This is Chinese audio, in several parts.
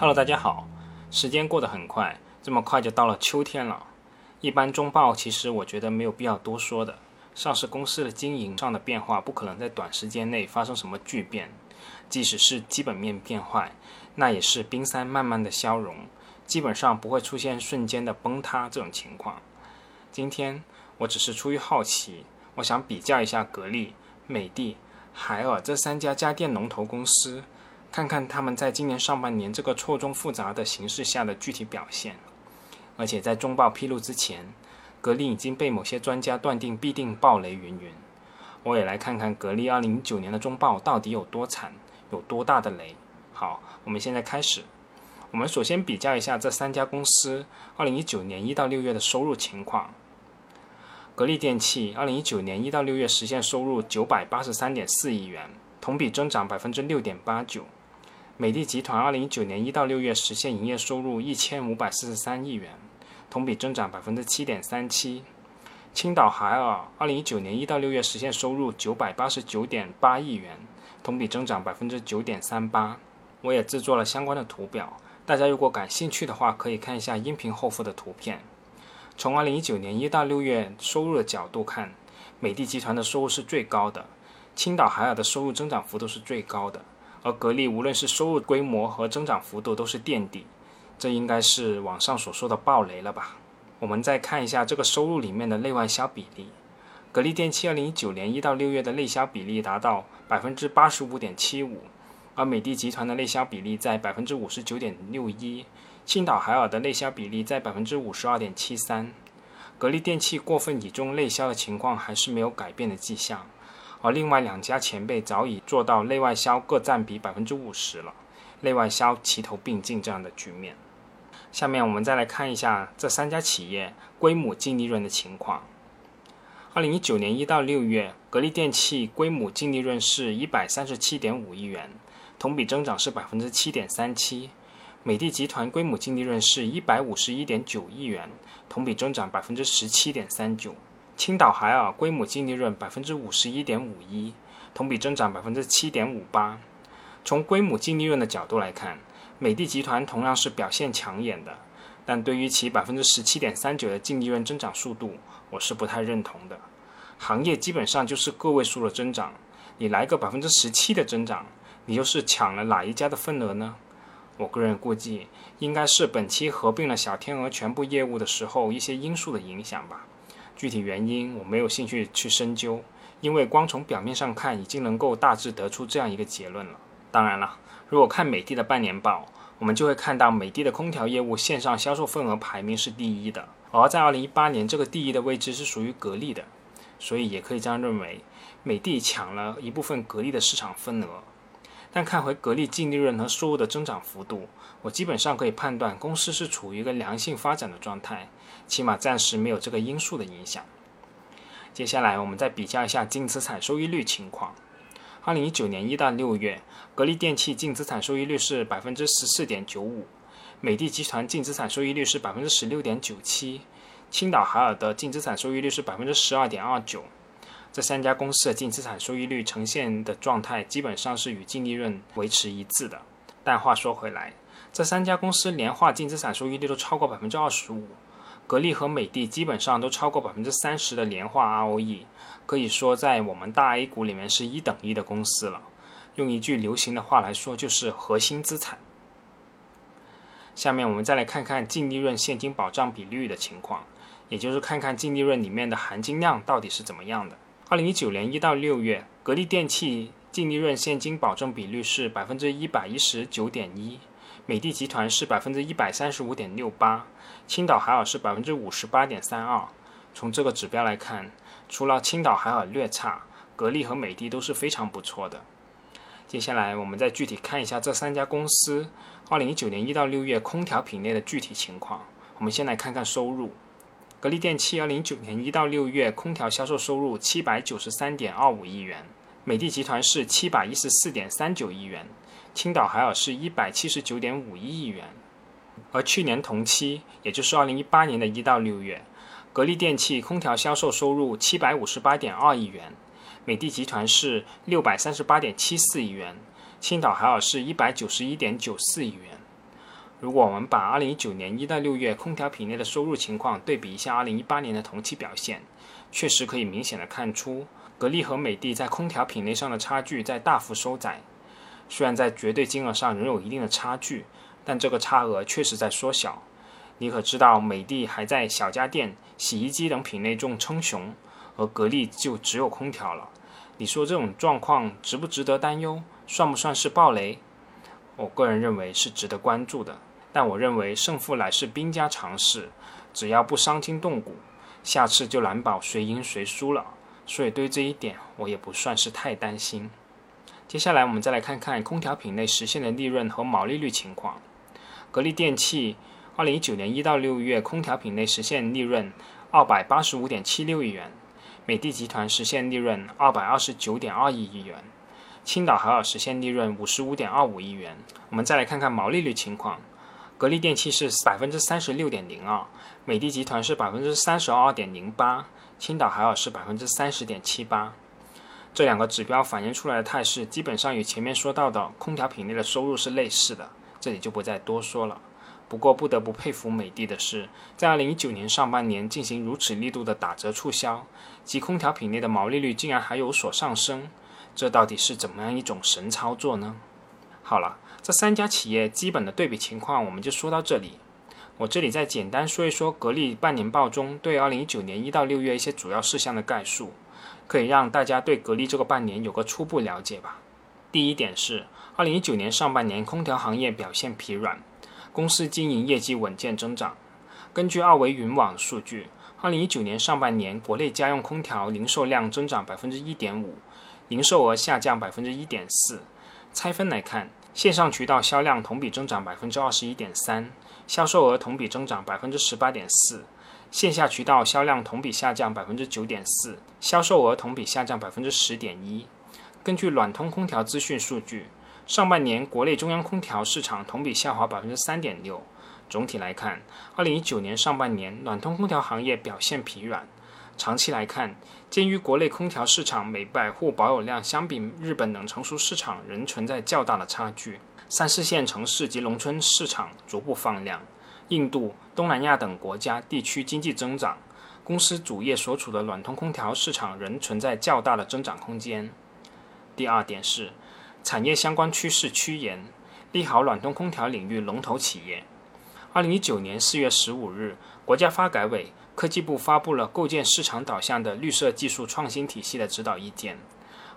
Hello，大家好。时间过得很快，这么快就到了秋天了。一般中报其实我觉得没有必要多说的。上市公司的经营上的变化不可能在短时间内发生什么巨变，即使是基本面变坏，那也是冰山慢慢的消融，基本上不会出现瞬间的崩塌这种情况。今天我只是出于好奇，我想比较一下格力、美的、海尔这三家家电龙头公司。看看他们在今年上半年这个错综复杂的形势下的具体表现，而且在中报披露之前，格力已经被某些专家断定必定暴雷云云。我也来看看格力2019年的中报到底有多惨，有多大的雷。好，我们现在开始。我们首先比较一下这三家公司2019年1到6月的收入情况。格力电器2019年1到6月实现收入983.4亿元，同比增长6.89%。美的集团二零一九年一到六月实现营业收入一千五百四十三亿元，同比增长百分之七点三七。青岛海尔二零一九年一到六月实现收入九百八十九点八亿元，同比增长百分之九点三八。我也制作了相关的图表，大家如果感兴趣的话，可以看一下音频后附的图片。从二零一九年一到六月收入的角度看，美的集团的收入是最高的，青岛海尔的收入增长幅度是最高的。而格力无论是收入规模和增长幅度都是垫底，这应该是网上所说的暴雷了吧？我们再看一下这个收入里面的内外销比例，格力电器二零一九年一到六月的内销比例达到百分之八十五点七五，而美的集团的内销比例在百分之五十九点六一，青岛海尔的内销比例在百分之五十二点七三，格力电器过分倚重内销的情况还是没有改变的迹象。而另外两家前辈早已做到内外销各占比百分之五十了，内外销齐头并进这样的局面。下面我们再来看一下这三家企业规模净利润的情况。二零一九年一到六月，格力电器规模净利润是一百三十七点五亿元，同比增长是百分之七点三七；美的集团规模净利润是一百五十一点九亿元，同比增长百分之十七点三九。青岛海尔归母净利润百分之五十一点五一，同比增长百分之七点五八。从归母净利润的角度来看，美的集团同样是表现抢眼的，但对于其百分之十七点三九的净利润增长速度，我是不太认同的。行业基本上就是个位数的增长，你来个百分之十七的增长，你又是抢了哪一家的份额呢？我个人估计，应该是本期合并了小天鹅全部业务的时候一些因素的影响吧。具体原因我没有兴趣去深究，因为光从表面上看已经能够大致得出这样一个结论了。当然了，如果看美的的半年报，我们就会看到美的的空调业务线上销售份额排名是第一的，而在2018年这个第一的位置是属于格力的，所以也可以这样认为，美的抢了一部分格力的市场份额。但看回格力净利润和收入的增长幅度，我基本上可以判断公司是处于一个良性发展的状态，起码暂时没有这个因素的影响。接下来我们再比较一下净资产收益率情况。二零一九年一到六月，格力电器净资产收益率是百分之十四点九五，美的集团净资产收益率是百分之十六点九七，青岛海尔的净资产收益率是百分之十二点二九。这三家公司的净资产收益率呈现的状态基本上是与净利润维持一致的。但话说回来，这三家公司年化净资产收益率都超过百分之二十五，格力和美的基本上都超过百分之三十的年化 ROE，可以说在我们大 A 股里面是一等一的公司了。用一句流行的话来说，就是核心资产。下面我们再来看看净利润现金保障比率的情况，也就是看看净利润里面的含金量到底是怎么样的。二零一九年一到六月，格力电器净利润现金保证比率是百分之一百一十九点一，美的集团是百分之一百三十五点六八，青岛海尔是百分之五十八点三二。从这个指标来看，除了青岛海尔略差，格力和美的都是非常不错的。接下来我们再具体看一下这三家公司二零一九年一到六月空调品类的具体情况。我们先来看看收入。格力电器二零一九年一到六月空调销售收入七百九十三点二五亿元，美的集团是七百一十四点三九亿元，青岛海尔是一百七十九点五一亿元。而去年同期，也就是二零一八年的一到六月，格力电器空调销售收入七百五十八点二亿元，美的集团是六百三十八点七四亿元，青岛海尔是一百九十一点九四亿元。如果我们把2019年1到6月空调品类的收入情况对比一下2018年的同期表现，确实可以明显的看出，格力和美的在空调品类上的差距在大幅收窄。虽然在绝对金额上仍有一定的差距，但这个差额确实在缩小。你可知道，美的还在小家电、洗衣机等品类中称雄，而格力就只有空调了。你说这种状况值不值得担忧？算不算是暴雷？我个人认为是值得关注的。但我认为胜负乃是兵家常事，只要不伤筋动骨，下次就难保谁赢谁输了。所以对这一点我也不算是太担心。接下来我们再来看看空调品类实现的利润和毛利率情况。格力电器二零一九年一到六月空调品类实现利润二百八十五点七六亿元，美的集团实现利润二百二十九点二亿亿元，青岛海尔实现利润五十五点二五亿元。我们再来看看毛利率情况。格力电器是百分之三十六点零二，美的集团是百分之三十二点零八，青岛海尔是百分之三十点七八。这两个指标反映出来的态势，基本上与前面说到的空调品类的收入是类似的，这里就不再多说了。不过不得不佩服美的的是，在二零一九年上半年进行如此力度的打折促销，及空调品类的毛利率竟然还有所上升，这到底是怎么样一种神操作呢？好了。这三家企业基本的对比情况，我们就说到这里。我这里再简单说一说格力半年报中对二零一九年一到六月一些主要事项的概述，可以让大家对格力这个半年有个初步了解吧。第一点是，二零一九年上半年空调行业表现疲软，公司经营业绩稳健增长。根据二维云网数据，二零一九年上半年国内家用空调零售量增长百分之一点五，零售额下降百分之一点四。拆分来看。线上渠道销量同比增长百分之二十一点三，销售额同比增长百分之十八点四；线下渠道销量同比下降百分之九点四，销售额同比下降百分之十点一。根据暖通空调资讯数据，上半年国内中央空调市场同比下滑百分之三点六。总体来看，二零一九年上半年暖通空调行业表现疲软。长期来看，鉴于国内空调市场每百户保有量相比日本等成熟市场仍存在较大的差距，三四线城市及农村市场逐步放量，印度、东南亚等国家地区经济增长，公司主业所处的暖通空调市场仍存在较大的增长空间。第二点是，产业相关趋势趋严，利好暖通空调领域龙头企业。二零一九年四月十五日，国家发改委。科技部发布了构建市场导向的绿色技术创新体系的指导意见。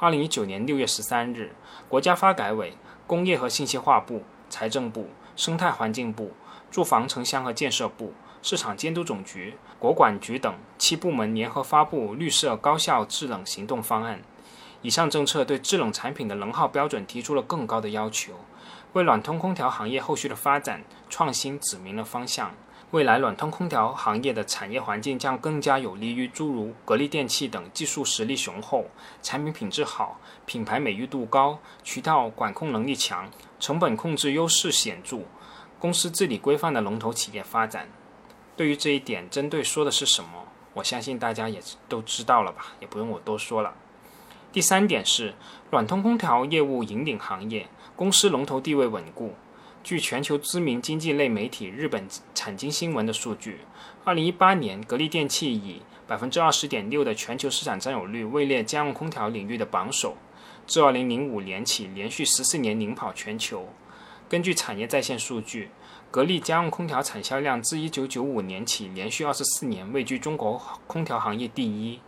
二零一九年六月十三日，国家发改委、工业和信息化部、财政部、生态环境部、住房城乡和建设部、市场监督总局、国管局等七部门联合发布绿色高效制冷行动方案。以上政策对制冷产品的能耗标准提出了更高的要求，为暖通空调行业后续的发展创新指明了方向。未来暖通空调行业的产业环境将更加有利于诸如格力电器等技术实力雄厚、产品品质好、品牌美誉度高、渠道管控能力强、成本控制优势显著、公司治理规范的龙头企业发展。对于这一点，针对说的是什么？我相信大家也都知道了吧，也不用我多说了。第三点是暖通空调业务引领行业，公司龙头地位稳固。据全球知名经济类媒体日本产经新闻的数据，二零一八年格力电器以百分之二十点六的全球市场占有率位列家用空调领域的榜首，自二零零五年起连续十四年领跑全球。根据产业在线数据，格力家用空调产销量自一九九五年起连续二十四年位居中国空调行业第一。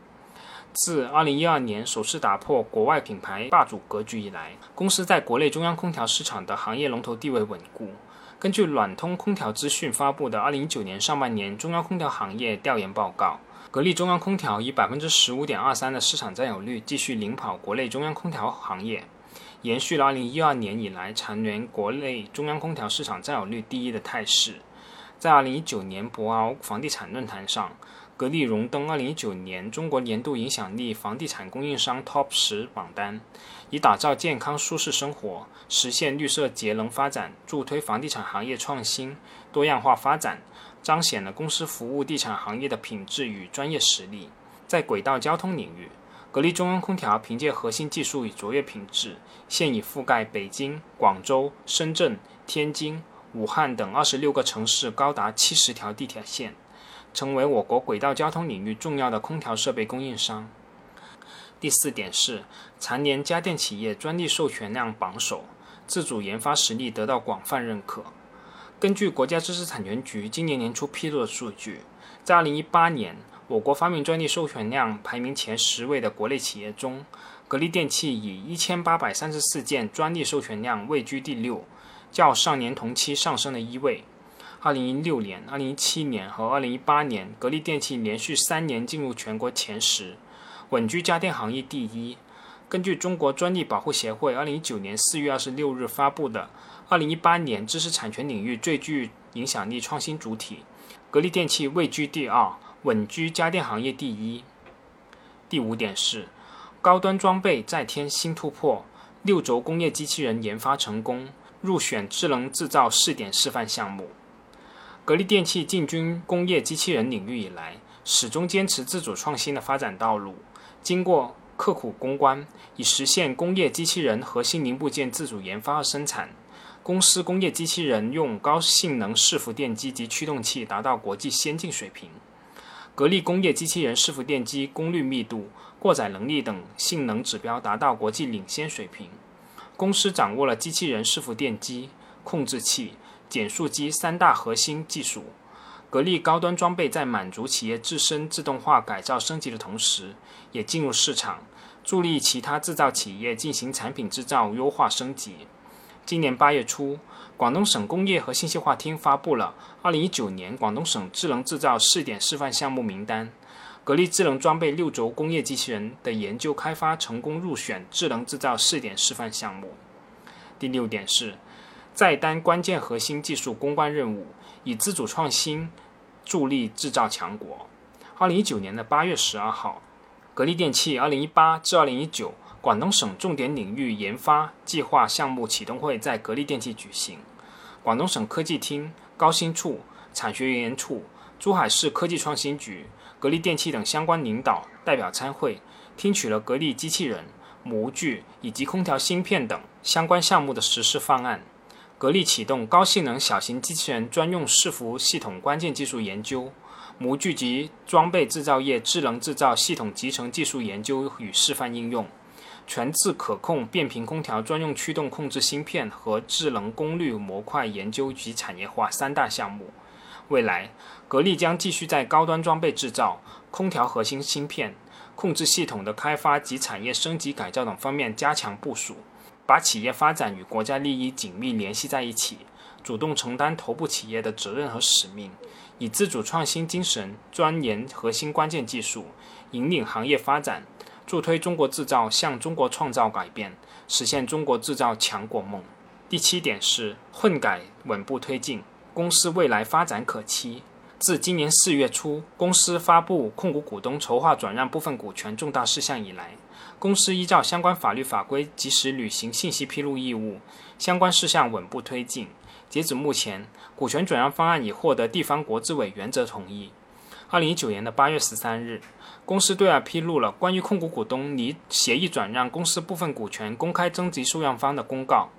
自2012年首次打破国外品牌霸主格局以来，公司在国内中央空调市场的行业龙头地位稳固。根据暖通空调资讯发布的二零一九年上半年中央空调行业调研报告，格力中央空调以百分之十五点二三的市场占有率继续领跑国内中央空调行业，延续了二零一二年以来蝉联国内中央空调市场占有率第一的态势。在二零一九年博鳌房地产论坛上。格力荣登2019年中国年度影响力房地产供应商 TOP 十榜单，以打造健康舒适生活、实现绿色节能发展，助推房地产行业创新多样化发展，彰显了公司服务地产行业的品质与专业实力。在轨道交通领域，格力中央空调凭借核心技术与卓越品质，现已覆盖北京、广州、深圳、天津、武汉等二十六个城市高达七十条地铁线，成为我国轨道交通领域重要的空调设备供应商。第四点是，常年家电企业专利授权量榜首，自主研发实力得到广泛认可。根据国家知识产权局今年年初披露的数据，在二零一八年，我国发明专利授权量排名前十位的国内企业中，格力电器以一千八百三十四件专利授权量位居第六，较上年同期上升了一位。二零一六年、二零一七年和二零一八年，格力电器连续三年进入全国前十。稳居家电行业第一。根据中国专利保护协会二零一九年四月二十六日发布的《二零一八年知识产权领域最具影响力创新主体》，格力电器位居第二，稳居家电行业第一。第五点是，高端装备再添新突破，六轴工业机器人研发成功，入选智能制造试点示范项目。格力电器进军工业机器人领域以来，始终坚持自主创新的发展道路。经过刻苦攻关，以实现工业机器人核心零部件自主研发和生产。公司工业机器人用高性能伺服电机及驱动器达到国际先进水平。格力工业机器人伺服电机功率密度、过载能力等性能指标达到国际领先水平。公司掌握了机器人伺服电机、控制器、减速机三大核心技术。格力高端装备在满足企业自身自动化改造升级的同时，也进入市场，助力其他制造企业进行产品制造优化升级。今年八月初，广东省工业和信息化厅发布了二零一九年广东省智能制造试点示范项目名单，格力智能装备六轴工业机器人的研究开发成功入选智能制造试点示范项目。第六点是，在担关键核心技术攻关任务。以自主创新助力制造强国。二零一九年的八月十二号，格力电器二零一八至二零一九广东省重点领域研发计划项目启动会在格力电器举行。广东省科技厅、高新处、产学研处、珠海市科技创新局、格力电器等相关领导代表参会，听取了格力机器人、模具以及空调芯片等相关项目的实施方案。格力启动高性能小型机器人专用伺服系统关键技术研究、模具及装备制造业智能制造系统集成技术研究与示范应用、全自可控变频空调专用驱动控制芯片和智能功率模块研究及产业化三大项目。未来，格力将继续在高端装备制造、空调核心芯片、控制系统的开发及产业升级改造等方面加强部署。把企业发展与国家利益紧密联系在一起，主动承担头部企业的责任和使命，以自主创新精神钻研核心关键技术，引领行业发展，助推中国制造向中国创造改变，实现中国制造强国梦。第七点是混改稳步推进，公司未来发展可期。自今年四月初，公司发布控股股东筹划转让部分股权重大事项以来。公司依照相关法律法规，及时履行信息披露义务，相关事项稳步推进。截止目前，股权转让方案已获得地方国资委原则同意。二零一九年的八月十三日，公司对外披露了关于控股股东拟协议转让公司部分股权公开征集受让方的公告。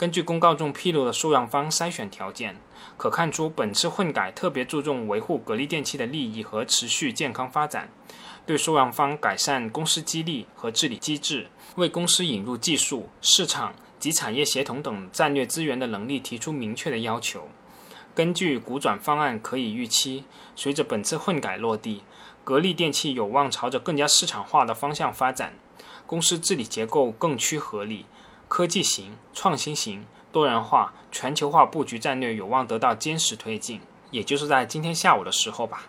根据公告中披露的受让方筛选条件，可看出本次混改特别注重维护格力电器的利益和持续健康发展。对受让方改善公司激励和治理机制，为公司引入技术、市场及产业协同等战略资源的能力提出明确的要求。根据股转方案，可以预期，随着本次混改落地，格力电器有望朝着更加市场化的方向发展，公司治理结构更趋合理，科技型、创新型、多元化、全球化布局战略有望得到坚实推进。也就是在今天下午的时候吧。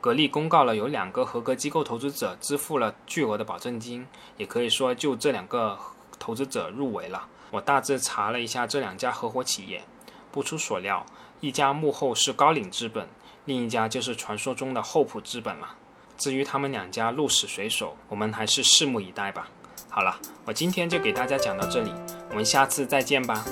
格力公告了有两个合格机构投资者支付了巨额的保证金，也可以说就这两个投资者入围了。我大致查了一下这两家合伙企业，不出所料，一家幕后是高瓴资本，另一家就是传说中的厚朴资本了。至于他们两家鹿死谁手，我们还是拭目以待吧。好了，我今天就给大家讲到这里，我们下次再见吧。